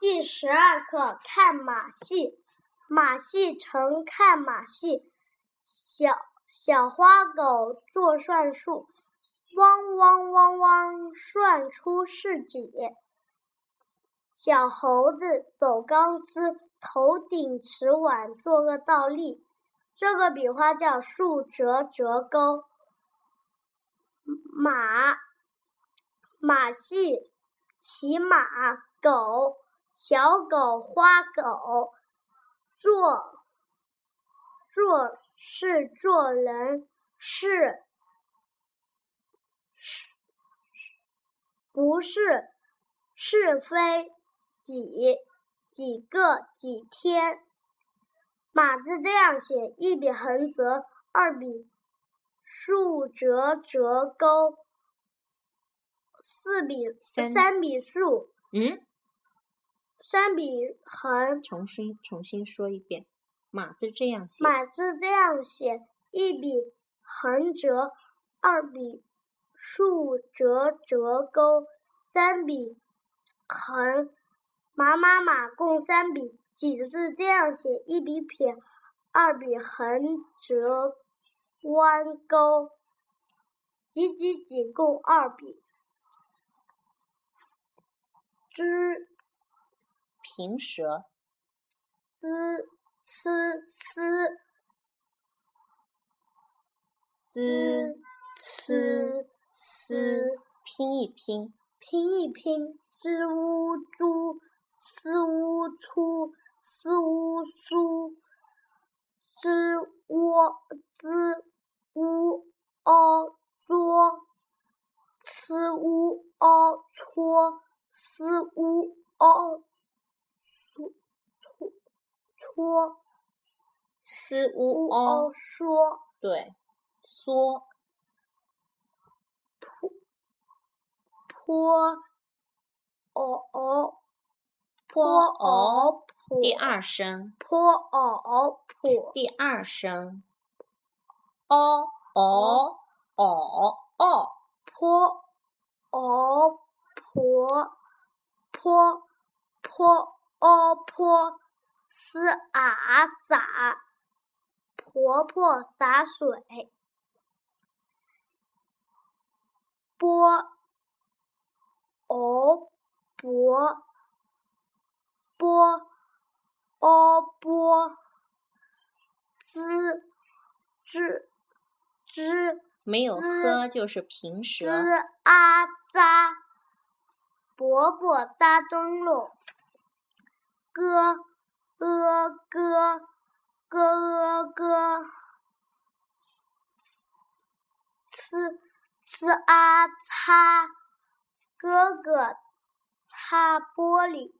第十二课看马戏，马戏成看马戏，小小花狗做算术，汪汪汪汪算出是几？小猴子走钢丝，头顶瓷碗做个倒立，这个笔画叫竖折折钩。马马戏，骑马狗。小狗、花狗，做做事做人，是是不是是非？几几个几天？马字这样写：一笔横折，二笔竖折折钩，四笔三笔竖。嗯。三笔横，重新重新说一遍，马字这样写。马字这样写，一笔横折，二笔竖折折钩，三笔横，马马马共三笔。几字这样写，一笔撇，二笔横折弯钩，几几几共二笔。之。平舌，z c s z c s 拼一拼，拼一拼，z u 猪，s u 粗，s u 苏，z u z u o 作，c u o 搓，s u o。搓，s u o 说，对，缩，坡，坡，哦哦，坡哦坡，第二声，坡哦坡，第二声，o o o o，坡哦坡，坡坡哦坡。S 啊洒，婆婆洒水，波哦波波哦波，z z z 没有喝就是平舌，z 啊扎，伯伯扎灯笼，哥。咯咯咯咯，呲呲啊擦，哥哥擦玻璃。